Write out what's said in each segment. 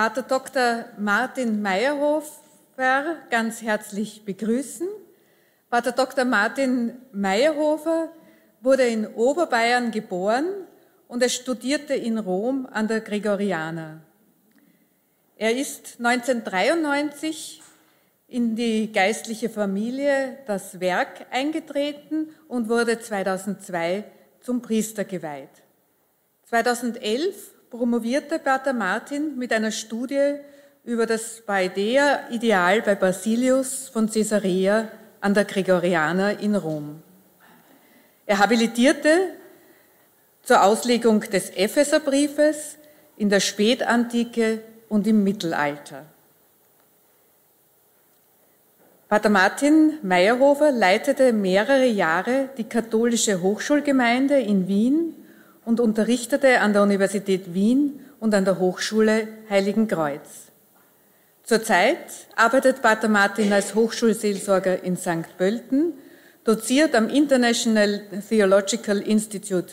Pater Dr. Martin Meyerhofer ganz herzlich begrüßen. Pater Dr. Martin Meyerhofer wurde in Oberbayern geboren und er studierte in Rom an der Gregorianer. Er ist 1993 in die geistliche Familie das Werk eingetreten und wurde 2002 zum Priester geweiht. 2011 promovierte Pater Martin mit einer Studie über das Baidea-Ideal bei Basilius von Caesarea an der Gregorianer in Rom. Er habilitierte zur Auslegung des Epheserbriefes in der Spätantike und im Mittelalter. Pater Martin Meyerhofer leitete mehrere Jahre die katholische Hochschulgemeinde in Wien und unterrichtete an der Universität Wien und an der Hochschule Heiligen Kreuz. Zurzeit arbeitet Pater Martin als Hochschulseelsorger in St. Pölten, doziert am International Theological Institute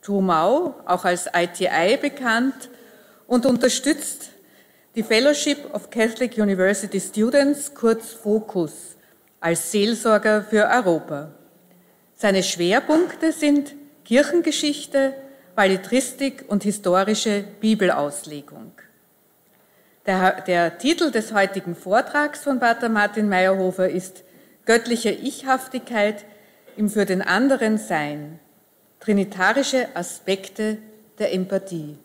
Trumau, auch als ITI bekannt, und unterstützt die Fellowship of Catholic University Students, kurz FOCUS, als Seelsorger für Europa. Seine Schwerpunkte sind Kirchengeschichte, Ballitristik und historische Bibelauslegung. Der, der, Titel des heutigen Vortrags von Pater Martin Meyerhofer ist Göttliche Ichhaftigkeit im für den anderen Sein, trinitarische Aspekte der Empathie.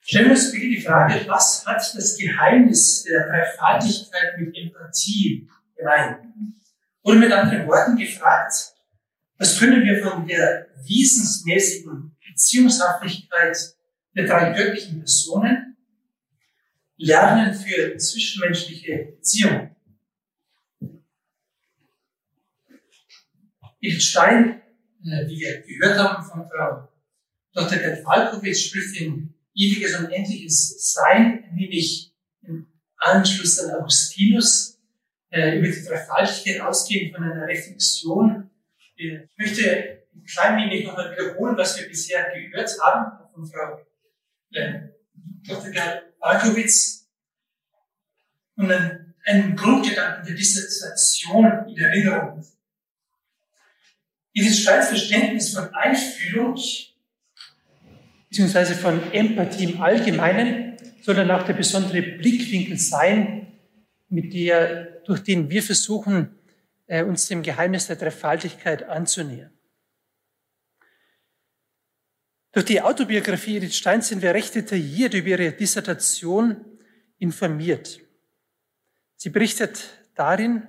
Stellen wir uns bitte die Frage, was hat das Geheimnis der Dreifaltigkeit mit Empathie gemein? Oder mit anderen Worten gefragt, was können wir von der wesensmäßigen Beziehungshaftigkeit der drei göttlichen Personen lernen für zwischenmenschliche Beziehungen? Edith Stein, äh, wie wir gehört haben von Frau Dr. Gerd Falkowitz, spricht in ewiges und endliches Sein, nämlich im Anschluss an Augustinus, äh, über die Dreifaltigkeit ausgehend von einer Reflexion. Ich möchte ein klein wenig nochmal wiederholen, was wir bisher gehört haben von Frau äh, Dr. Gerd Falkowitz und einen, Grundgedanken der Dissertation in Erinnerung. Dieses Streitverständnis von Einfühlung beziehungsweise von Empathie im Allgemeinen, sondern auch der besondere Blickwinkel sein, mit der, durch den wir versuchen, äh, uns dem Geheimnis der Dreifaltigkeit anzunähern. Durch die Autobiografie Edith Stein sind wir recht detailliert über ihre Dissertation informiert. Sie berichtet darin,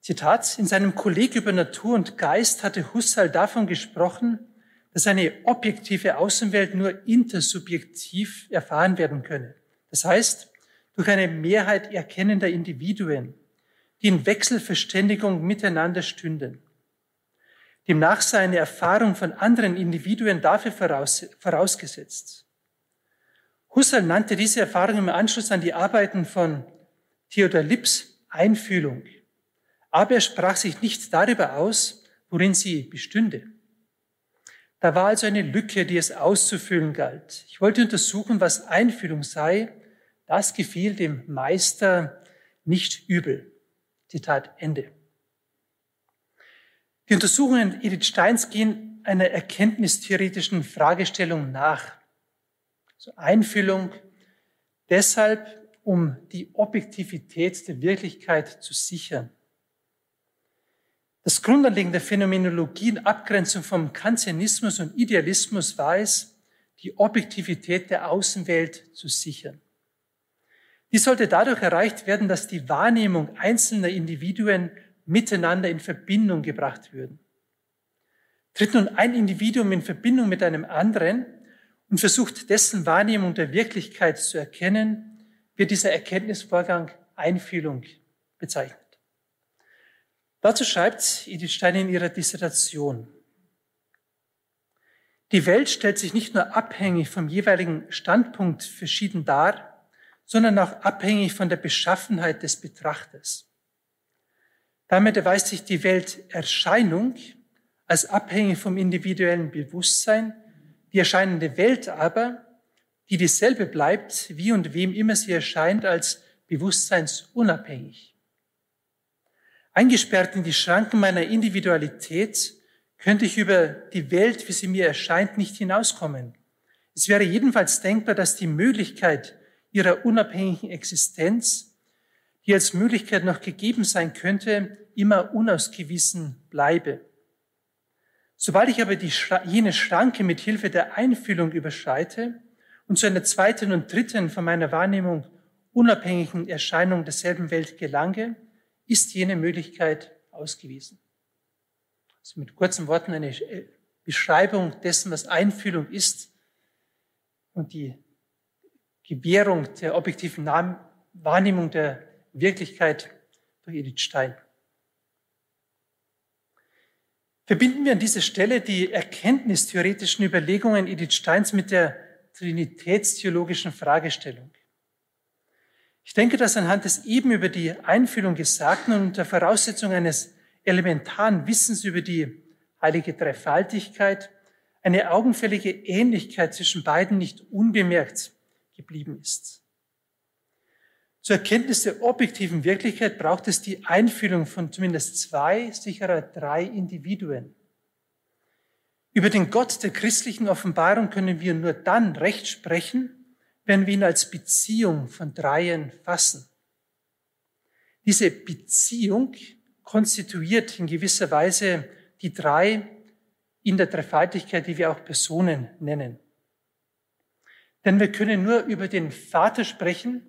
Zitat, in seinem Kolleg über Natur und Geist hatte Husserl davon gesprochen, dass eine objektive Außenwelt nur intersubjektiv erfahren werden könne. Das heißt, durch eine Mehrheit erkennender Individuen, die in Wechselverständigung miteinander stünden. Demnach sei eine Erfahrung von anderen Individuen dafür voraus, vorausgesetzt. Husserl nannte diese Erfahrung im Anschluss an die Arbeiten von Theodor Lips Einfühlung. Aber er sprach sich nicht darüber aus, worin sie bestünde. Da war also eine Lücke, die es auszufüllen galt. Ich wollte untersuchen, was Einfühlung sei. Das gefiel dem Meister nicht übel. Zitat Ende. Die Untersuchungen Edith Steins gehen einer erkenntnistheoretischen Fragestellung nach. Also Einfühlung deshalb, um die Objektivität der Wirklichkeit zu sichern. Das Grundanliegen der Phänomenologie in Abgrenzung vom Kantianismus und Idealismus war es, die Objektivität der Außenwelt zu sichern. Dies sollte dadurch erreicht werden, dass die Wahrnehmung einzelner Individuen miteinander in Verbindung gebracht würden. Tritt nun ein Individuum in Verbindung mit einem anderen und versucht dessen Wahrnehmung der Wirklichkeit zu erkennen, wird dieser Erkenntnisvorgang Einfühlung bezeichnet. Dazu schreibt Edith Stein in ihrer Dissertation. Die Welt stellt sich nicht nur abhängig vom jeweiligen Standpunkt verschieden dar, sondern auch abhängig von der Beschaffenheit des Betrachters. Damit erweist sich die Welterscheinung als abhängig vom individuellen Bewusstsein, die erscheinende Welt aber die dieselbe bleibt, wie und wem immer sie erscheint, als bewusstseinsunabhängig. Eingesperrt in die Schranken meiner Individualität könnte ich über die Welt, wie sie mir erscheint, nicht hinauskommen. Es wäre jedenfalls denkbar, dass die Möglichkeit ihrer unabhängigen Existenz, die als Möglichkeit noch gegeben sein könnte, immer unausgewiesen bleibe. Sobald ich aber die, jene Schranke mit Hilfe der Einfühlung überschreite und zu einer zweiten und dritten von meiner Wahrnehmung unabhängigen Erscheinung derselben Welt gelange, ist jene Möglichkeit ausgewiesen. Also mit kurzen Worten eine äh, Beschreibung dessen, was Einfühlung ist und die Gewährung der objektiven Wahrnehmung der Wirklichkeit durch Edith Stein. Verbinden wir an dieser Stelle die erkenntnistheoretischen Überlegungen Edith Steins mit der trinitätstheologischen Fragestellung. Ich denke, dass anhand des eben über die Einfühlung Gesagten und unter Voraussetzung eines elementaren Wissens über die heilige Dreifaltigkeit eine augenfällige Ähnlichkeit zwischen beiden nicht unbemerkt geblieben ist. Zur Erkenntnis der objektiven Wirklichkeit braucht es die Einfühlung von zumindest zwei, sicherer drei Individuen. Über den Gott der christlichen Offenbarung können wir nur dann recht sprechen, wenn wir ihn als Beziehung von Dreien fassen. Diese Beziehung konstituiert in gewisser Weise die drei in der Dreifaltigkeit, die wir auch Personen nennen. Denn wir können nur über den Vater sprechen,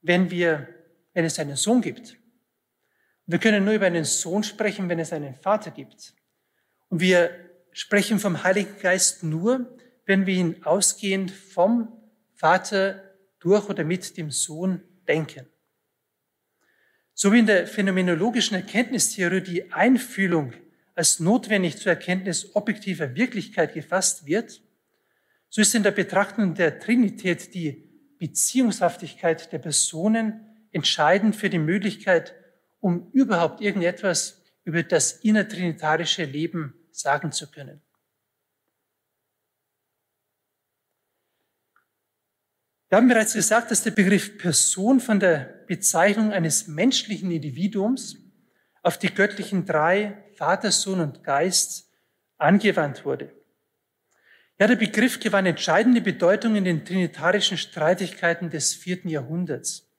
wenn wir, wenn es einen Sohn gibt. Wir können nur über einen Sohn sprechen, wenn es einen Vater gibt. Und wir sprechen vom Heiligen Geist nur, wenn wir ihn ausgehend vom Vater durch oder mit dem Sohn denken. So wie in der phänomenologischen Erkenntnistheorie die Einfühlung als notwendig zur Erkenntnis objektiver Wirklichkeit gefasst wird, so ist in der Betrachtung der Trinität die Beziehungshaftigkeit der Personen entscheidend für die Möglichkeit, um überhaupt irgendetwas über das innertrinitarische Leben sagen zu können. Wir haben bereits gesagt, dass der Begriff Person von der Bezeichnung eines menschlichen Individuums auf die göttlichen drei, Vater, Sohn und Geist, angewandt wurde. Ja, der Begriff gewann entscheidende Bedeutung in den trinitarischen Streitigkeiten des vierten Jahrhunderts.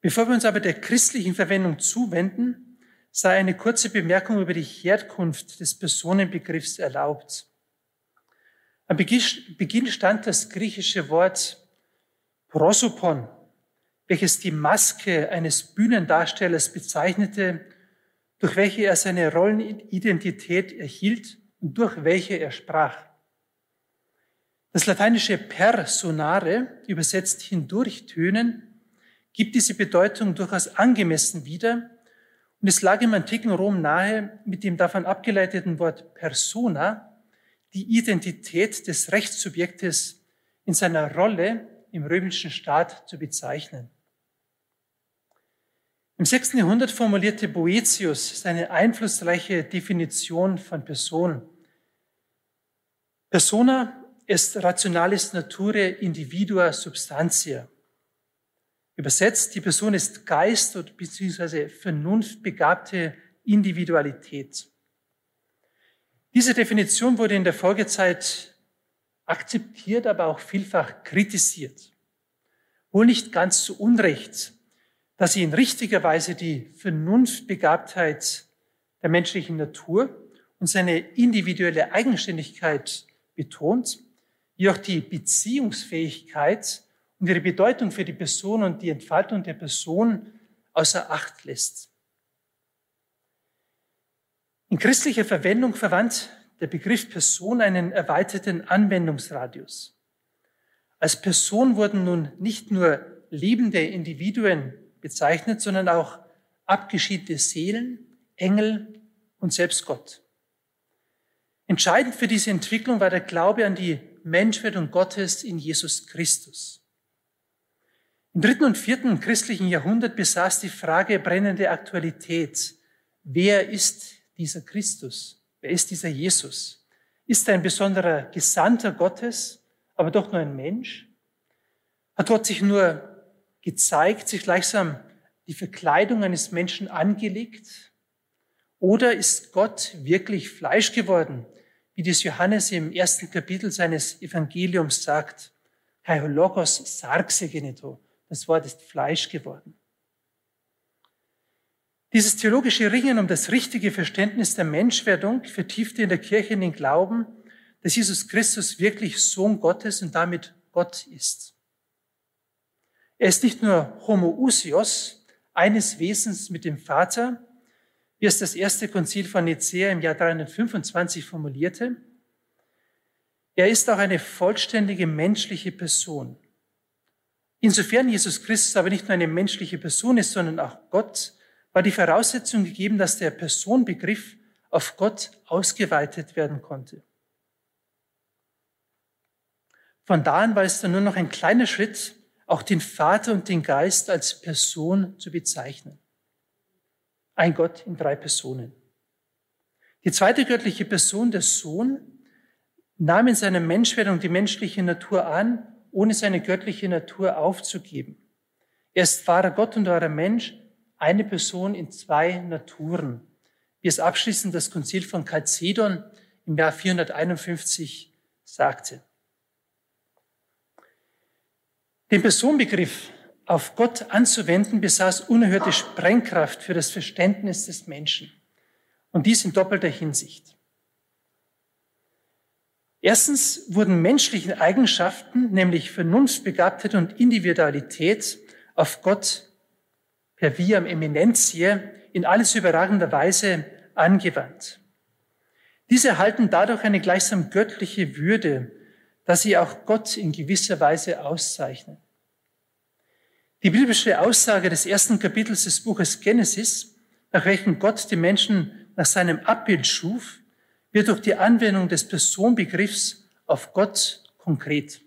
Bevor wir uns aber der christlichen Verwendung zuwenden, sei eine kurze Bemerkung über die Herkunft des Personenbegriffs erlaubt. Am Beginn stand das griechische Wort prosopon, welches die Maske eines Bühnendarstellers bezeichnete, durch welche er seine Rollenidentität erhielt durch welche er sprach. Das lateinische personare, übersetzt hindurchtönen, gibt diese Bedeutung durchaus angemessen wieder und es lag im antiken Rom nahe, mit dem davon abgeleiteten Wort persona die Identität des Rechtssubjektes in seiner Rolle im römischen Staat zu bezeichnen. Im sechsten Jahrhundert formulierte Boetius seine einflussreiche Definition von Person. Persona est rationalis nature individua substantia. Übersetzt, die Person ist Geist oder beziehungsweise vernunftbegabte Individualität. Diese Definition wurde in der Folgezeit akzeptiert, aber auch vielfach kritisiert. Wohl nicht ganz zu Unrecht, dass sie in richtiger Weise die Vernunftbegabtheit der menschlichen Natur und seine individuelle Eigenständigkeit betont, auch die Beziehungsfähigkeit und ihre Bedeutung für die Person und die Entfaltung der Person außer Acht lässt. In christlicher Verwendung verwandt der Begriff Person einen erweiterten Anwendungsradius. Als Person wurden nun nicht nur lebende Individuen bezeichnet, sondern auch abgeschiedene Seelen, Engel und selbst Gott. Entscheidend für diese Entwicklung war der Glaube an die Menschwerdung Gottes in Jesus Christus. Im dritten und vierten christlichen Jahrhundert besaß die Frage brennende Aktualität. Wer ist dieser Christus? Wer ist dieser Jesus? Ist er ein besonderer Gesandter Gottes aber doch nur ein Mensch? Hat Gott sich nur gezeigt, sich gleichsam die Verkleidung eines Menschen angelegt? Oder ist Gott wirklich Fleisch geworden, wie das Johannes im ersten Kapitel seines Evangeliums sagt? Logos sarxe genito. Das Wort ist Fleisch geworden. Dieses theologische Ringen um das richtige Verständnis der Menschwerdung vertiefte in der Kirche in den Glauben, dass Jesus Christus wirklich Sohn Gottes und damit Gott ist. Er ist nicht nur homoousios, eines Wesens mit dem Vater, wie es das erste Konzil von Nicea im Jahr 325 formulierte. Er ist auch eine vollständige menschliche Person. Insofern Jesus Christus aber nicht nur eine menschliche Person ist, sondern auch Gott, war die Voraussetzung gegeben, dass der Personbegriff auf Gott ausgeweitet werden konnte. Von da an war es dann nur noch ein kleiner Schritt, auch den Vater und den Geist als Person zu bezeichnen. Ein Gott in drei Personen. Die zweite göttliche Person, der Sohn, nahm in seiner Menschwerdung die menschliche Natur an, ohne seine göttliche Natur aufzugeben. Er ist wahrer Gott und wahrer Mensch, eine Person in zwei Naturen, wie es abschließend das Konzil von Chalcedon im Jahr 451 sagte. Den Personenbegriff auf Gott anzuwenden, besaß unerhörte Sprengkraft für das Verständnis des Menschen. Und dies in doppelter Hinsicht. Erstens wurden menschliche Eigenschaften, nämlich Vernunftbegabtheit und Individualität, auf Gott per Viam Eminentiae in alles überragender Weise angewandt. Diese erhalten dadurch eine gleichsam göttliche Würde, dass sie auch Gott in gewisser Weise auszeichnen. Die biblische Aussage des ersten Kapitels des Buches Genesis, nach welchem Gott die Menschen nach seinem Abbild schuf, wird durch die Anwendung des Personbegriffs auf Gott konkret.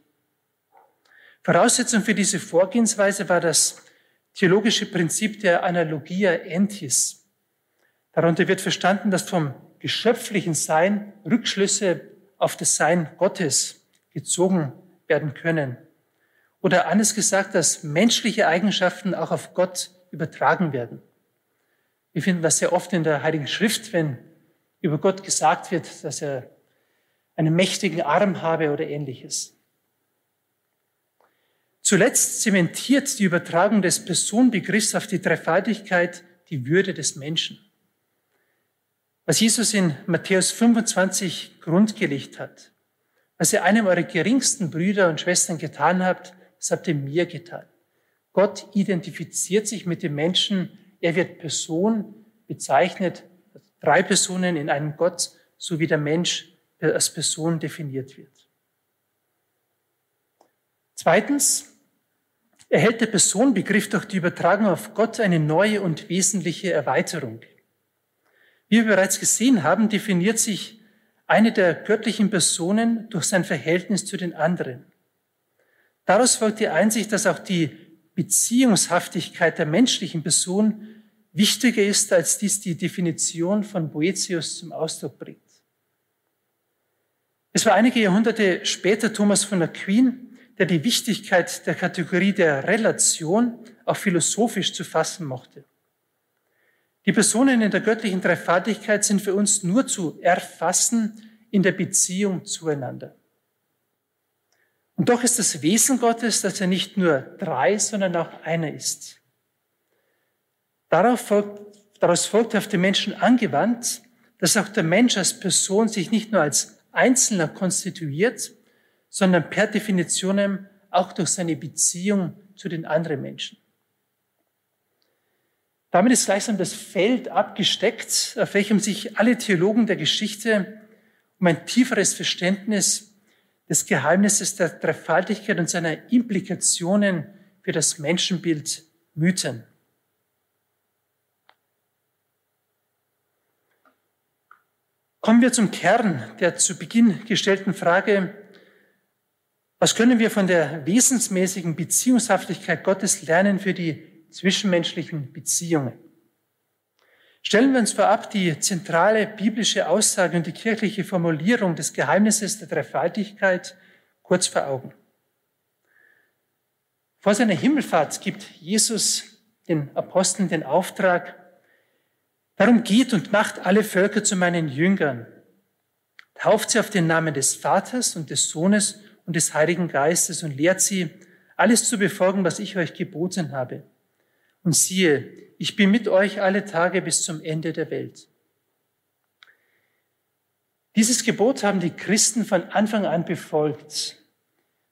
Voraussetzung für diese Vorgehensweise war das theologische Prinzip der Analogia entis. Darunter wird verstanden, dass vom geschöpflichen Sein Rückschlüsse auf das Sein Gottes gezogen werden können. Oder anders gesagt, dass menschliche Eigenschaften auch auf Gott übertragen werden. Wir finden das sehr oft in der Heiligen Schrift, wenn über Gott gesagt wird, dass er einen mächtigen Arm habe oder ähnliches. Zuletzt zementiert die Übertragung des Personenbegriffs auf die Dreifaltigkeit die Würde des Menschen. Was Jesus in Matthäus 25 grundgelegt hat, was ihr einem eurer geringsten Brüder und Schwestern getan habt, das habt ihr mir getan. Gott identifiziert sich mit dem Menschen, er wird Person bezeichnet, drei Personen in einem Gott, so wie der Mensch als Person definiert wird. Zweitens, erhält der Personenbegriff durch die Übertragung auf Gott eine neue und wesentliche Erweiterung. Wie wir bereits gesehen haben, definiert sich eine der göttlichen Personen durch sein Verhältnis zu den anderen. Daraus folgt die Einsicht, dass auch die Beziehungshaftigkeit der menschlichen Person wichtiger ist, als dies die Definition von Boetius zum Ausdruck bringt. Es war einige Jahrhunderte später Thomas von Aquin, der die Wichtigkeit der Kategorie der Relation auch philosophisch zu fassen mochte. Die Personen in der göttlichen Dreifaltigkeit sind für uns nur zu erfassen in der Beziehung zueinander. Und doch ist das Wesen Gottes, dass er nicht nur drei, sondern auch einer ist. Darauf folgt, daraus folgt auf den Menschen angewandt, dass auch der Mensch als Person sich nicht nur als Einzelner konstituiert, sondern per Definition auch durch seine Beziehung zu den anderen Menschen. Damit ist gleichsam das Feld abgesteckt, auf welchem sich alle Theologen der Geschichte um ein tieferes Verständnis des Geheimnisses der Dreifaltigkeit und seiner Implikationen für das Menschenbild mühten. Kommen wir zum Kern der zu Beginn gestellten Frage, was können wir von der wesensmäßigen Beziehungshaftigkeit Gottes lernen für die zwischenmenschlichen Beziehungen? Stellen wir uns vorab die zentrale biblische Aussage und die kirchliche Formulierung des Geheimnisses der Dreifaltigkeit kurz vor Augen. Vor seiner Himmelfahrt gibt Jesus den Aposteln den Auftrag, darum geht und macht alle Völker zu meinen Jüngern. Tauft sie auf den Namen des Vaters und des Sohnes und des Heiligen Geistes und lehrt sie, alles zu befolgen, was ich euch geboten habe. Und siehe, ich bin mit euch alle Tage bis zum Ende der Welt. Dieses Gebot haben die Christen von Anfang an befolgt.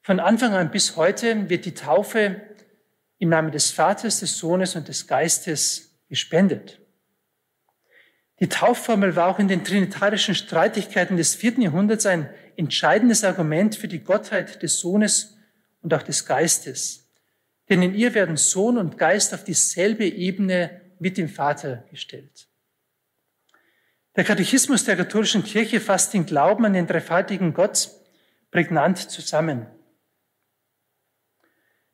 Von Anfang an bis heute wird die Taufe im Namen des Vaters, des Sohnes und des Geistes gespendet. Die Taufformel war auch in den trinitarischen Streitigkeiten des vierten Jahrhunderts ein entscheidendes Argument für die Gottheit des Sohnes und auch des Geistes. Denn in ihr werden Sohn und Geist auf dieselbe Ebene mit dem Vater gestellt. Der Katechismus der katholischen Kirche fasst den Glauben an den dreifaltigen Gott prägnant zusammen.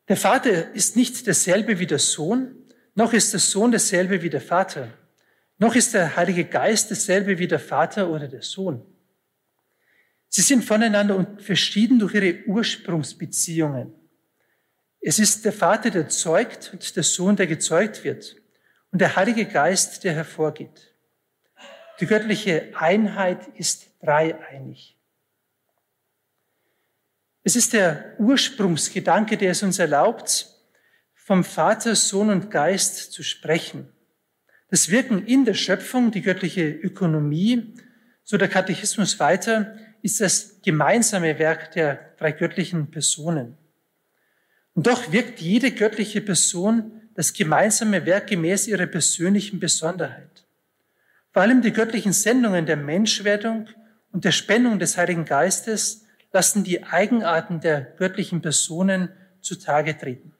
Der Vater ist nicht derselbe wie der Sohn, noch ist der Sohn derselbe wie der Vater, noch ist der Heilige Geist derselbe wie der Vater oder der Sohn. Sie sind voneinander verschieden durch ihre Ursprungsbeziehungen. Es ist der Vater, der zeugt und der Sohn, der gezeugt wird und der Heilige Geist, der hervorgeht. Die göttliche Einheit ist dreieinig. Es ist der Ursprungsgedanke, der es uns erlaubt, vom Vater, Sohn und Geist zu sprechen. Das Wirken in der Schöpfung, die göttliche Ökonomie, so der Katechismus weiter, ist das gemeinsame Werk der drei göttlichen Personen. Und doch wirkt jede göttliche Person das gemeinsame Werk gemäß ihrer persönlichen Besonderheit. Vor allem die göttlichen Sendungen der Menschwerdung und der Spendung des Heiligen Geistes lassen die Eigenarten der göttlichen Personen zutage treten.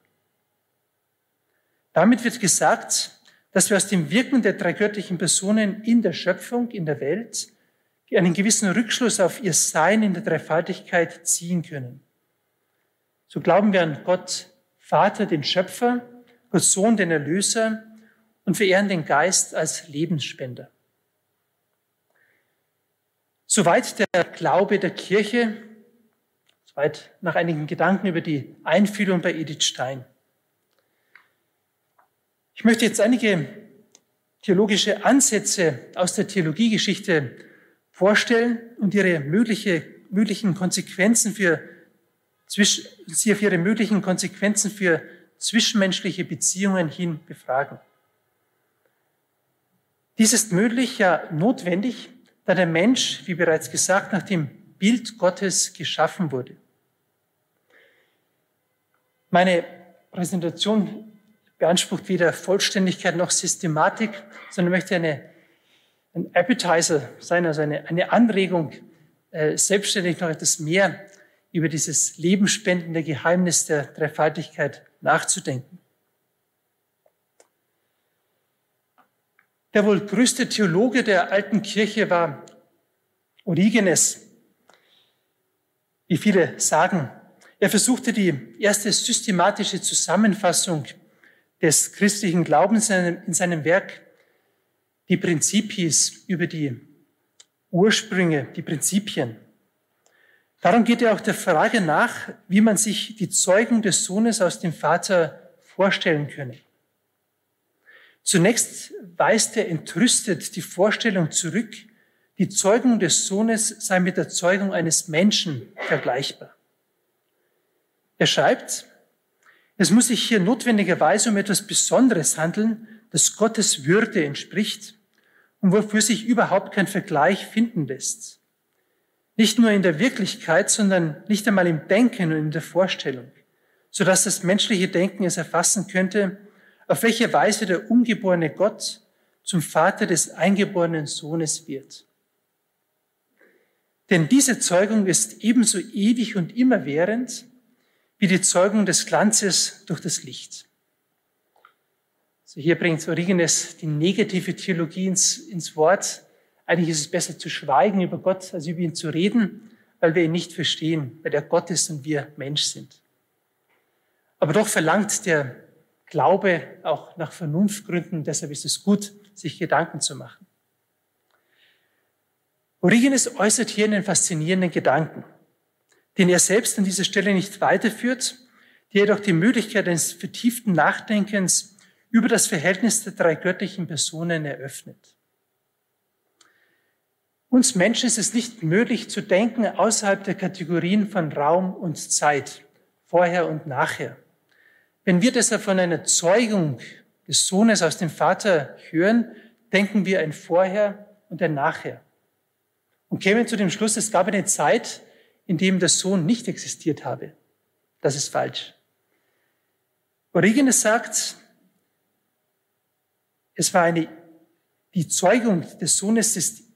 Damit wird gesagt, dass wir aus dem Wirken der drei göttlichen Personen in der Schöpfung, in der Welt, einen gewissen Rückschluss auf ihr Sein in der Dreifaltigkeit ziehen können. So glauben wir an Gott Vater, den Schöpfer, Gott Sohn, den Erlöser und verehren den Geist als Lebensspender. Soweit der Glaube der Kirche, soweit nach einigen Gedanken über die Einfühlung bei Edith Stein. Ich möchte jetzt einige theologische Ansätze aus der Theologiegeschichte vorstellen und ihre mögliche, möglichen Konsequenzen für, sie auf ihre möglichen Konsequenzen für zwischenmenschliche Beziehungen hin befragen. Dies ist möglich, ja notwendig, da der Mensch, wie bereits gesagt, nach dem Bild Gottes geschaffen wurde. Meine Präsentation beansprucht weder Vollständigkeit noch Systematik, sondern möchte eine, ein Appetizer sein, also eine, eine Anregung, äh, selbstständig noch etwas mehr über dieses lebensspendende Geheimnis der Dreifaltigkeit nachzudenken. Der wohl größte Theologe der alten Kirche war Origenes, wie viele sagen. Er versuchte die erste systematische Zusammenfassung des christlichen Glaubens in seinem Werk die Prinzipies über die Ursprünge, die Prinzipien. Darum geht er auch der Frage nach, wie man sich die Zeugung des Sohnes aus dem Vater vorstellen könne. Zunächst weist er entrüstet die Vorstellung zurück, die Zeugung des Sohnes sei mit der Zeugung eines Menschen vergleichbar. Er schreibt, es muss sich hier notwendigerweise um etwas Besonderes handeln, das Gottes Würde entspricht und wofür sich überhaupt kein Vergleich finden lässt. Nicht nur in der Wirklichkeit, sondern nicht einmal im Denken und in der Vorstellung, sodass das menschliche Denken es erfassen könnte, auf welche Weise der ungeborene Gott zum Vater des eingeborenen Sohnes wird. Denn diese Zeugung ist ebenso ewig und immerwährend wie die Zeugung des Glanzes durch das Licht. So hier bringt Origenes die negative Theologie ins, ins Wort. Eigentlich ist es besser zu schweigen über Gott, als über ihn zu reden, weil wir ihn nicht verstehen, weil er Gott ist und wir Mensch sind. Aber doch verlangt der Glaube auch nach Vernunftgründen. Deshalb ist es gut, sich Gedanken zu machen. Origenes äußert hier einen faszinierenden Gedanken. den er selbst an dieser Stelle nicht weiterführt, der jedoch die Möglichkeit eines vertieften Nachdenkens über das Verhältnis der drei göttlichen Personen eröffnet. Uns Menschen ist es nicht möglich zu denken außerhalb der Kategorien von Raum und Zeit, vorher und nachher. Wenn wir deshalb von einer Zeugung des Sohnes aus dem Vater hören, denken wir ein Vorher und ein Nachher. Und kämen zu dem Schluss, es gab eine Zeit, in dem der Sohn nicht existiert habe. Das ist falsch. Origenes sagt, es war eine, die Zeugung des Sohnes ist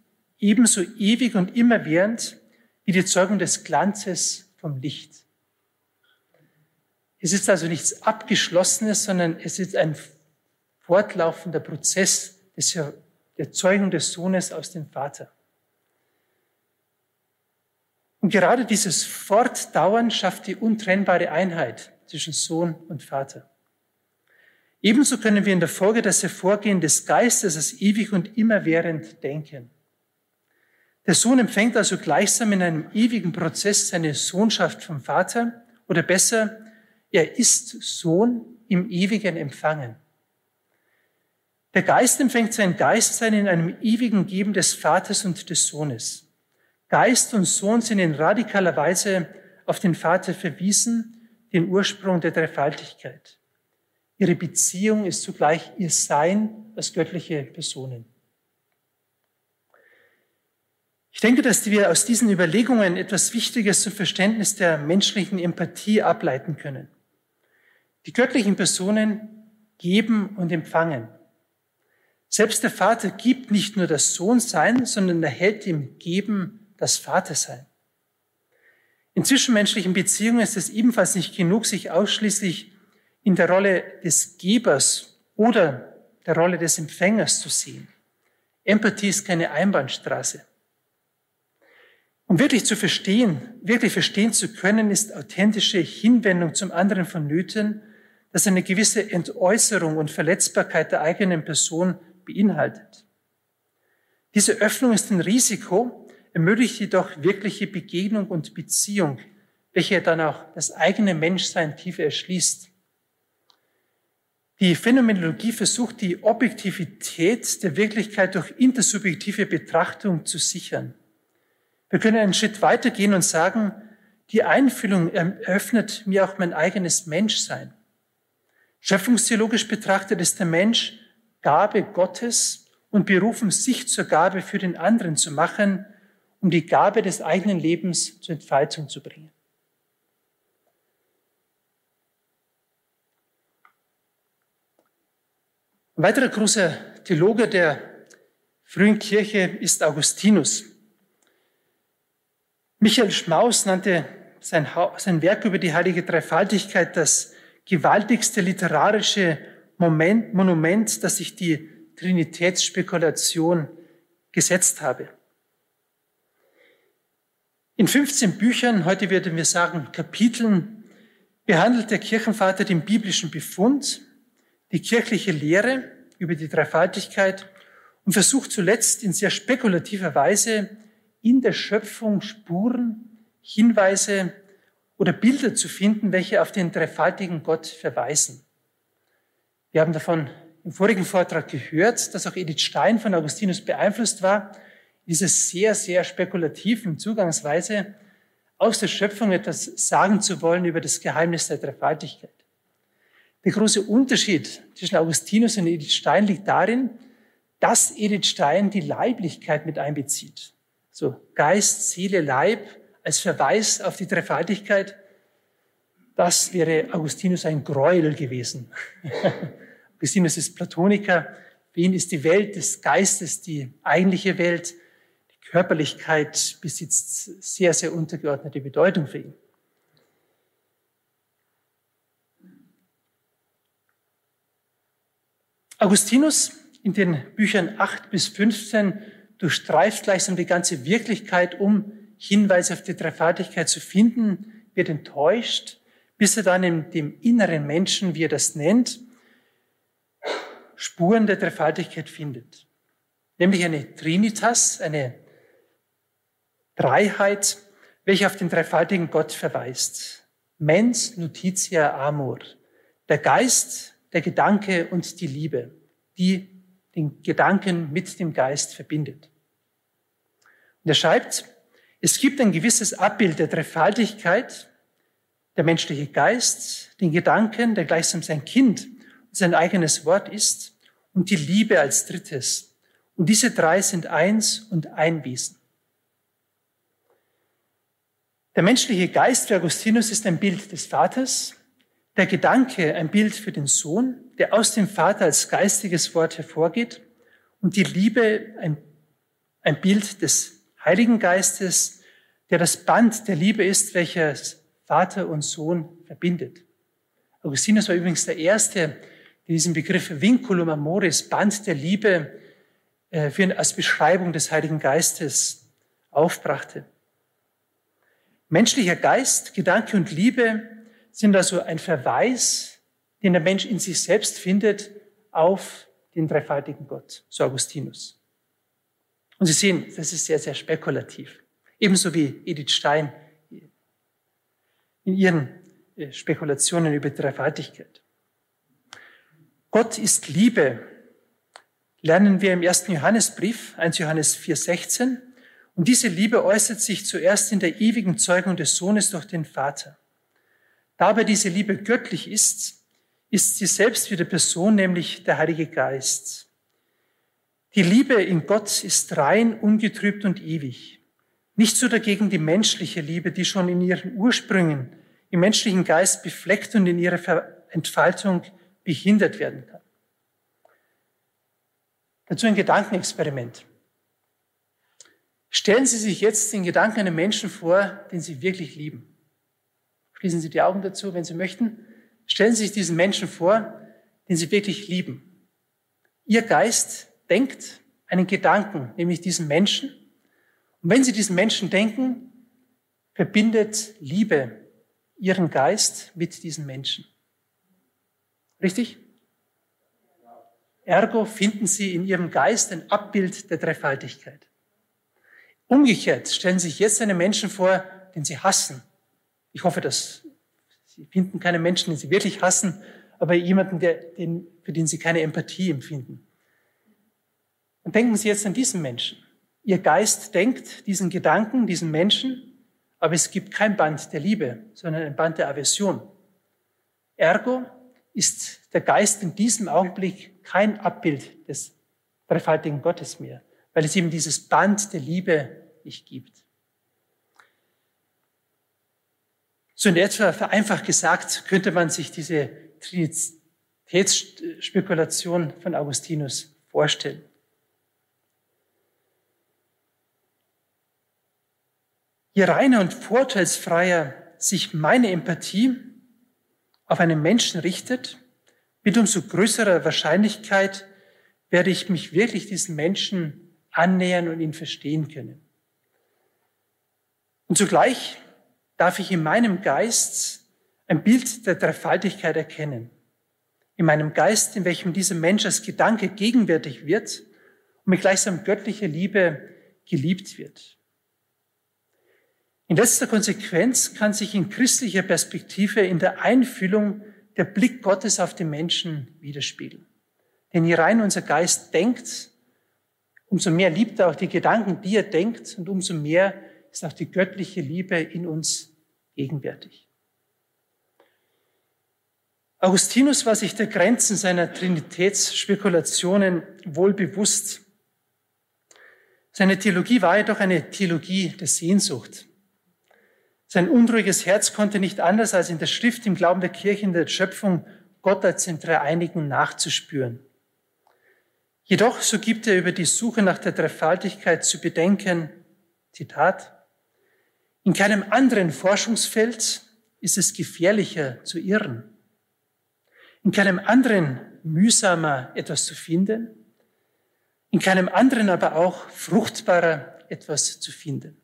ebenso ewig und immerwährend wie die Zeugung des Glanzes vom Licht. Es ist also nichts Abgeschlossenes, sondern es ist ein fortlaufender Prozess der Zeugung des Sohnes aus dem Vater. Und gerade dieses Fortdauern schafft die untrennbare Einheit zwischen Sohn und Vater. Ebenso können wir in der Folge das Hervorgehen des Geistes als ewig und immerwährend denken. Der Sohn empfängt also gleichsam in einem ewigen Prozess seine Sohnschaft vom Vater oder besser, er ist Sohn im ewigen Empfangen. Der Geist empfängt sein Geistsein in einem ewigen Geben des Vaters und des Sohnes. Geist und Sohn sind in radikaler Weise auf den Vater verwiesen, den Ursprung der Dreifaltigkeit. Ihre Beziehung ist zugleich ihr Sein als göttliche Personen. Ich denke, dass wir aus diesen Überlegungen etwas Wichtiges zum Verständnis der menschlichen Empathie ableiten können. Die göttlichen Personen geben und empfangen. Selbst der Vater gibt nicht nur das Sohnsein, sondern erhält im Geben das Vatersein. In zwischenmenschlichen Beziehungen ist es ebenfalls nicht genug, sich ausschließlich in der Rolle des Gebers oder der Rolle des Empfängers zu sehen. Empathie ist keine Einbahnstraße. Um wirklich zu verstehen, wirklich verstehen zu können, ist authentische Hinwendung zum anderen vonnöten, das eine gewisse Entäußerung und Verletzbarkeit der eigenen Person beinhaltet. Diese Öffnung ist ein Risiko, ermöglicht jedoch wirkliche Begegnung und Beziehung, welche dann auch das eigene Menschsein tiefer erschließt. Die Phänomenologie versucht, die Objektivität der Wirklichkeit durch intersubjektive Betrachtung zu sichern. Wir können einen Schritt weitergehen und sagen, die Einfühlung eröffnet mir auch mein eigenes Menschsein. Schöpfungstheologisch betrachtet ist der Mensch Gabe Gottes und berufen, sich zur Gabe für den anderen zu machen, um die Gabe des eigenen Lebens zur Entfaltung zu bringen. Ein weiterer großer Theologe der frühen Kirche ist Augustinus. Michael Schmaus nannte sein, sein Werk über die heilige Dreifaltigkeit das gewaltigste literarische Moment, Monument, das sich die Trinitätsspekulation gesetzt habe. In 15 Büchern, heute würden wir sagen Kapiteln, behandelt der Kirchenvater den biblischen Befund, die kirchliche Lehre über die Dreifaltigkeit und versucht zuletzt in sehr spekulativer Weise in der Schöpfung Spuren, Hinweise oder Bilder zu finden, welche auf den dreifaltigen Gott verweisen. Wir haben davon im vorigen Vortrag gehört, dass auch Edith Stein von Augustinus beeinflusst war, diese sehr, sehr spekulativen Zugangsweise aus der Schöpfung etwas sagen zu wollen über das Geheimnis der Dreifaltigkeit. Der große Unterschied zwischen Augustinus und Edith Stein liegt darin, dass Edith Stein die Leiblichkeit mit einbezieht. So Geist, Seele, Leib als Verweis auf die Dreifaltigkeit. Das wäre Augustinus ein Gräuel gewesen. Augustinus ist Platoniker. Für ihn ist die Welt des Geistes die eigentliche Welt. Die Körperlichkeit besitzt sehr, sehr untergeordnete Bedeutung für ihn. Augustinus in den Büchern 8 bis 15 durchstreift gleichsam die ganze Wirklichkeit, um Hinweise auf die Dreifaltigkeit zu finden, wird enttäuscht, bis er dann in dem inneren Menschen, wie er das nennt, Spuren der Dreifaltigkeit findet. Nämlich eine Trinitas, eine Dreiheit, welche auf den dreifaltigen Gott verweist. Mens notitia amor. Der Geist, der Gedanke und die Liebe, die den Gedanken mit dem Geist verbindet. Und er schreibt, es gibt ein gewisses Abbild der Dreifaltigkeit, der menschliche Geist, den Gedanken, der gleichsam sein Kind und sein eigenes Wort ist, und die Liebe als drittes. Und diese drei sind eins und ein Wesen. Der menschliche Geist für Augustinus ist ein Bild des Vaters, der Gedanke ein Bild für den Sohn, der aus dem Vater als geistiges Wort hervorgeht und die Liebe ein, ein Bild des Heiligen Geistes, der das Band der Liebe ist, welches Vater und Sohn verbindet. Augustinus war übrigens der Erste, der diesen Begriff Vinculum Amoris, Band der Liebe, äh, für, als Beschreibung des Heiligen Geistes aufbrachte. Menschlicher Geist, Gedanke und Liebe sind also ein Verweis, den der Mensch in sich selbst findet, auf den dreifaltigen Gott, so Augustinus. Und Sie sehen, das ist sehr, sehr spekulativ. Ebenso wie Edith Stein in ihren äh, Spekulationen über Dreifaltigkeit. Gott ist Liebe, lernen wir im ersten Johannesbrief, 1 Johannes 4,16. Und diese Liebe äußert sich zuerst in der ewigen Zeugung des Sohnes durch den Vater. Da aber diese Liebe göttlich ist, ist sie selbst wie der Person, nämlich der Heilige Geist. Die Liebe in Gott ist rein, ungetrübt und ewig. Nicht so dagegen die menschliche Liebe, die schon in ihren Ursprüngen im menschlichen Geist befleckt und in ihrer Entfaltung behindert werden kann. Dazu ein Gedankenexperiment. Stellen Sie sich jetzt den Gedanken einem Menschen vor, den Sie wirklich lieben. Schließen Sie die Augen dazu, wenn Sie möchten. Stellen Sie sich diesen Menschen vor, den Sie wirklich lieben. Ihr Geist denkt einen Gedanken, nämlich diesen Menschen. Und wenn Sie diesen Menschen denken, verbindet Liebe Ihren Geist mit diesen Menschen. Richtig? Ergo finden Sie in Ihrem Geist ein Abbild der Dreifaltigkeit. Umgekehrt stellen Sie sich jetzt einen Menschen vor, den Sie hassen. Ich hoffe, dass Sie finden keine Menschen, den Sie wirklich hassen, aber jemanden, der, den, für den Sie keine Empathie empfinden. Und denken Sie jetzt an diesen Menschen. Ihr Geist denkt diesen Gedanken, diesen Menschen, aber es gibt kein Band der Liebe, sondern ein Band der Aversion. Ergo ist der Geist in diesem Augenblick kein Abbild des dreifaltigen Gottes mehr, weil es ihm dieses Band der Liebe nicht gibt. So in etwa vereinfacht gesagt könnte man sich diese Trinitätsspekulation von Augustinus vorstellen. Je reiner und vorteilsfreier sich meine Empathie auf einen Menschen richtet, mit umso größerer Wahrscheinlichkeit werde ich mich wirklich diesen Menschen annähern und ihn verstehen können. Und zugleich darf ich in meinem Geist ein Bild der Dreifaltigkeit erkennen. In meinem Geist, in welchem dieser Mensch als Gedanke gegenwärtig wird und mit gleichsam göttlicher Liebe geliebt wird. In letzter Konsequenz kann sich in christlicher Perspektive in der Einfühlung der Blick Gottes auf den Menschen widerspiegeln. Denn je rein unser Geist denkt, umso mehr liebt er auch die Gedanken, die er denkt, und umso mehr ist auch die göttliche Liebe in uns gegenwärtig. Augustinus war sich der Grenzen seiner Trinitätsspekulationen wohl bewusst. Seine Theologie war jedoch eine Theologie der Sehnsucht. Sein unruhiges Herz konnte nicht anders als in der Schrift im Glauben der Kirche in der Schöpfung Gott als den Dreieinigen nachzuspüren. Jedoch, so gibt er über die Suche nach der Dreifaltigkeit zu bedenken, Zitat, in keinem anderen Forschungsfeld ist es gefährlicher zu irren, in keinem anderen mühsamer etwas zu finden, in keinem anderen aber auch fruchtbarer etwas zu finden.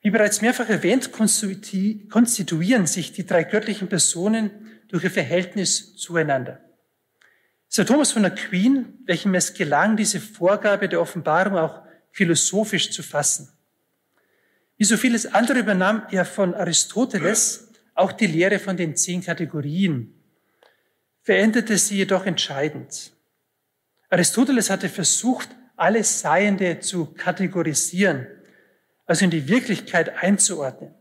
Wie bereits mehrfach erwähnt, konstituieren sich die drei göttlichen Personen durch ihr Verhältnis zueinander. Sir Thomas von Aquin, welchem es gelang, diese Vorgabe der Offenbarung auch philosophisch zu fassen. Wie so vieles andere übernahm er von Aristoteles auch die Lehre von den zehn Kategorien, veränderte sie jedoch entscheidend. Aristoteles hatte versucht, alles Seiende zu kategorisieren, also in die Wirklichkeit einzuordnen.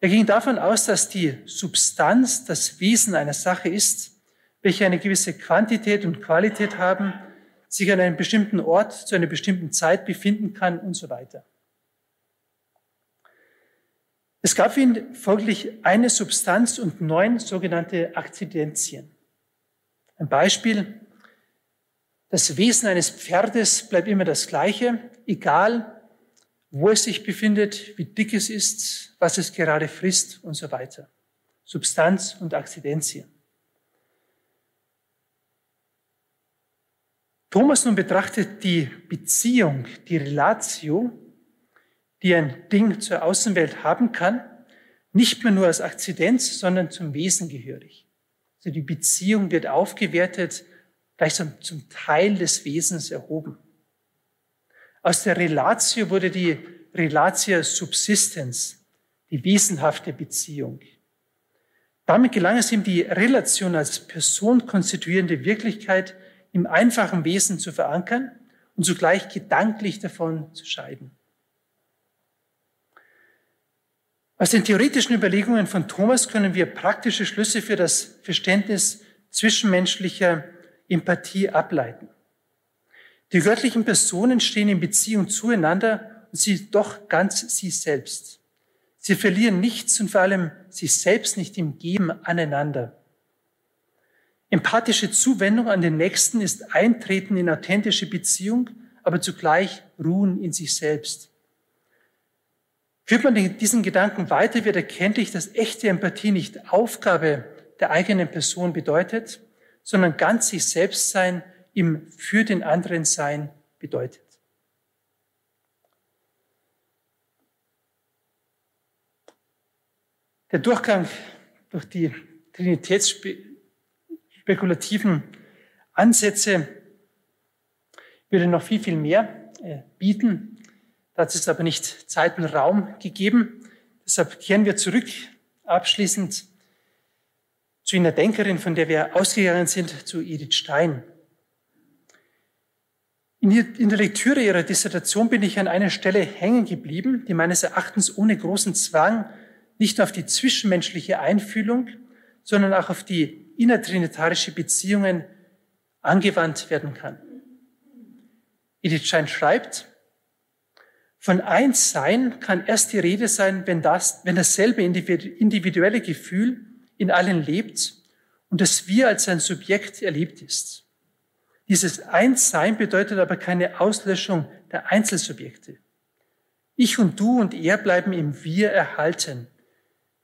Er ging davon aus, dass die Substanz das Wesen einer Sache ist, welche eine gewisse Quantität und Qualität haben, sich an einem bestimmten Ort zu einer bestimmten Zeit befinden kann und so weiter. Es gab für folglich eine Substanz und neun sogenannte Akzidenzien. Ein Beispiel. Das Wesen eines Pferdes bleibt immer das gleiche, egal wo es sich befindet, wie dick es ist, was es gerade frisst und so weiter. Substanz und Akzidenzien. Thomas nun betrachtet die Beziehung, die Relatio, die ein Ding zur Außenwelt haben kann, nicht mehr nur als Akzidenz, sondern zum Wesen gehörig. Also die Beziehung wird aufgewertet, gleichsam zum Teil des Wesens erhoben. Aus der Relatio wurde die Relatia Subsistens, die wesenhafte Beziehung. Damit gelang es ihm, die Relation als Person konstituierende Wirklichkeit im einfachen Wesen zu verankern und zugleich gedanklich davon zu scheiden. Aus den theoretischen Überlegungen von Thomas können wir praktische Schlüsse für das Verständnis zwischenmenschlicher Empathie ableiten. Die göttlichen Personen stehen in Beziehung zueinander und sie doch ganz sie selbst. Sie verlieren nichts und vor allem sich selbst nicht im Geben aneinander. Empathische Zuwendung an den Nächsten ist Eintreten in authentische Beziehung, aber zugleich Ruhen in sich selbst. Führt man diesen Gedanken weiter, wird erkenntlich, dass echte Empathie nicht Aufgabe der eigenen Person bedeutet, sondern ganz sich selbst sein, im für den anderen sein bedeutet. Der Durchgang durch die trinitätsspekulativen Ansätze würde noch viel, viel mehr äh, bieten. Dazu ist aber nicht Zeit und Raum gegeben. Deshalb kehren wir zurück abschließend zu einer Denkerin, von der wir ausgegangen sind, zu Edith Stein. In der Lektüre ihrer Dissertation bin ich an einer Stelle hängen geblieben, die meines Erachtens ohne großen Zwang nicht nur auf die zwischenmenschliche Einfühlung, sondern auch auf die innertrinitarische Beziehungen angewandt werden kann. Edith Stein schreibt, von Einssein kann erst die Rede sein, wenn, das, wenn dasselbe individuelle Gefühl in allen lebt und das Wir als ein Subjekt erlebt ist. Dieses Einssein bedeutet aber keine Auslöschung der Einzelsubjekte. Ich und du und er bleiben im Wir erhalten.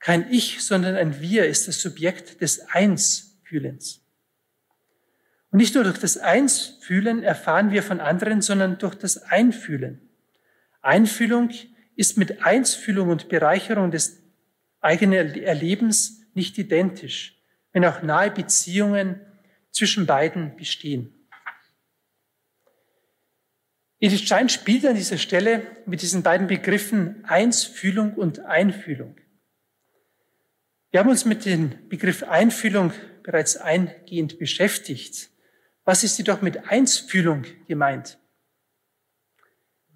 Kein Ich, sondern ein Wir ist das Subjekt des Einsfühlens. Und nicht nur durch das Einsfühlen erfahren wir von anderen, sondern durch das Einfühlen. Einfühlung ist mit Einsfühlung und Bereicherung des eigenen Erlebens nicht identisch, wenn auch nahe Beziehungen zwischen beiden bestehen. Edith Stein spielt an dieser Stelle mit diesen beiden Begriffen Einsfühlung und Einfühlung. Wir haben uns mit dem Begriff Einfühlung bereits eingehend beschäftigt. Was ist jedoch mit Einsfühlung gemeint?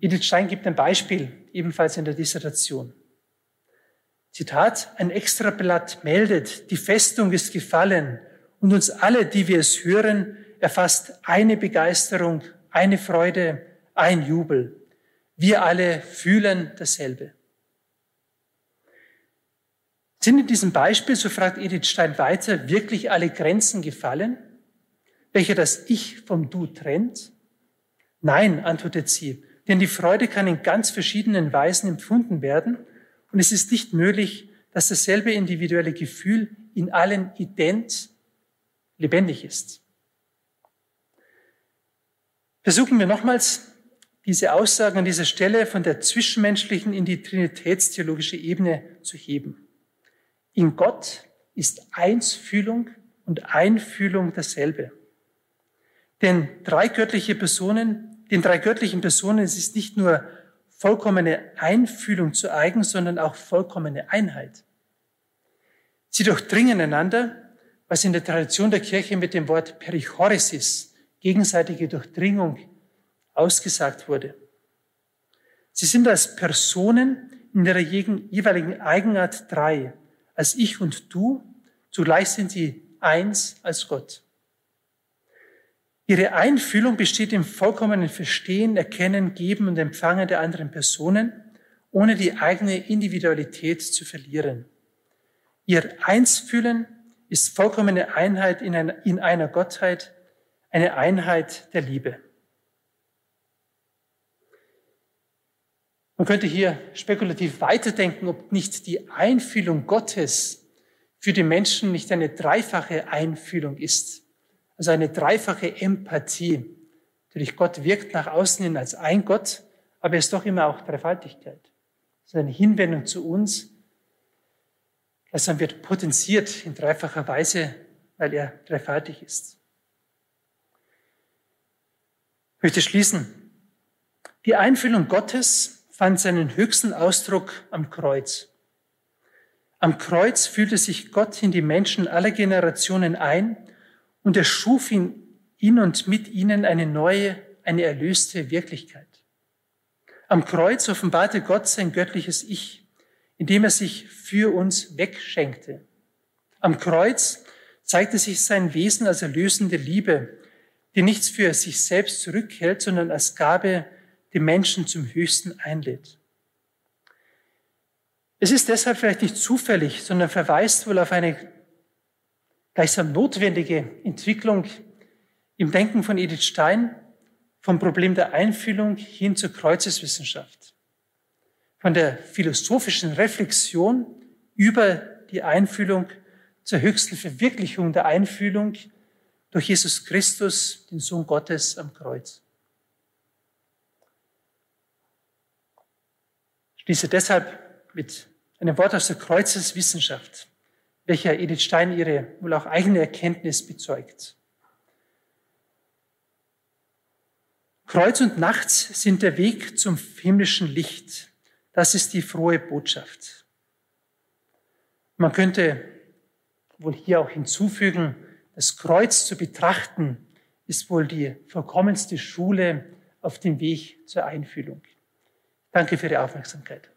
Edith Stein gibt ein Beispiel, ebenfalls in der Dissertation. Zitat, ein Extrablatt meldet, die Festung ist gefallen und uns alle, die wir es hören, erfasst eine Begeisterung, eine Freude, ein Jubel. Wir alle fühlen dasselbe. Sind in diesem Beispiel, so fragt Edith Stein weiter, wirklich alle Grenzen gefallen, welche das Ich vom Du trennt? Nein, antwortet sie, denn die Freude kann in ganz verschiedenen Weisen empfunden werden und es ist nicht möglich, dass dasselbe individuelle Gefühl in allen ident lebendig ist. Versuchen wir nochmals diese Aussagen an dieser Stelle von der zwischenmenschlichen in die trinitätstheologische Ebene zu heben. In Gott ist Einsfühlung und Einfühlung dasselbe. Denn drei göttliche Personen, den drei göttlichen Personen es ist nicht nur vollkommene Einfühlung zu eigen, sondern auch vollkommene Einheit. Sie durchdringen einander, was in der Tradition der Kirche mit dem Wort Perichoresis, gegenseitige Durchdringung, ausgesagt wurde. Sie sind als Personen in ihrer jeweiligen Eigenart drei, als ich und du, zugleich sind sie eins als Gott. Ihre Einfühlung besteht im vollkommenen Verstehen, Erkennen, Geben und Empfangen der anderen Personen, ohne die eigene Individualität zu verlieren. Ihr Einsfühlen ist vollkommene Einheit in einer, in einer Gottheit, eine Einheit der Liebe. Man könnte hier spekulativ weiterdenken, ob nicht die Einfühlung Gottes für die Menschen nicht eine dreifache Einfühlung ist. Also eine dreifache Empathie. Natürlich, Gott wirkt nach außen hin als ein Gott, aber er ist doch immer auch Dreifaltigkeit. Das ist eine Hinwendung zu uns. Dann wird potenziert in dreifacher Weise, weil er dreifaltig ist. Ich möchte schließen. Die Einfühlung Gottes fand seinen höchsten Ausdruck am Kreuz. Am Kreuz fühlte sich Gott in die Menschen aller Generationen ein und er schuf in, in und mit ihnen eine neue, eine erlöste Wirklichkeit. Am Kreuz offenbarte Gott sein göttliches Ich, indem er sich für uns wegschenkte. Am Kreuz zeigte sich sein Wesen als erlösende Liebe, die nichts für sich selbst zurückhält, sondern als Gabe die Menschen zum Höchsten einlädt. Es ist deshalb vielleicht nicht zufällig, sondern verweist wohl auf eine gleichsam notwendige Entwicklung im Denken von Edith Stein vom Problem der Einfühlung hin zur Kreuzeswissenschaft. Von der philosophischen Reflexion über die Einfühlung zur höchsten Verwirklichung der Einfühlung durch Jesus Christus, den Sohn Gottes am Kreuz. Schließe deshalb mit einem Wort aus der Kreuzeswissenschaft welcher Edith Stein ihre wohl auch eigene Erkenntnis bezeugt. Kreuz und Nacht sind der Weg zum himmlischen Licht. Das ist die frohe Botschaft. Man könnte wohl hier auch hinzufügen, das Kreuz zu betrachten ist wohl die vollkommenste Schule auf dem Weg zur Einfühlung. Danke für Ihre Aufmerksamkeit.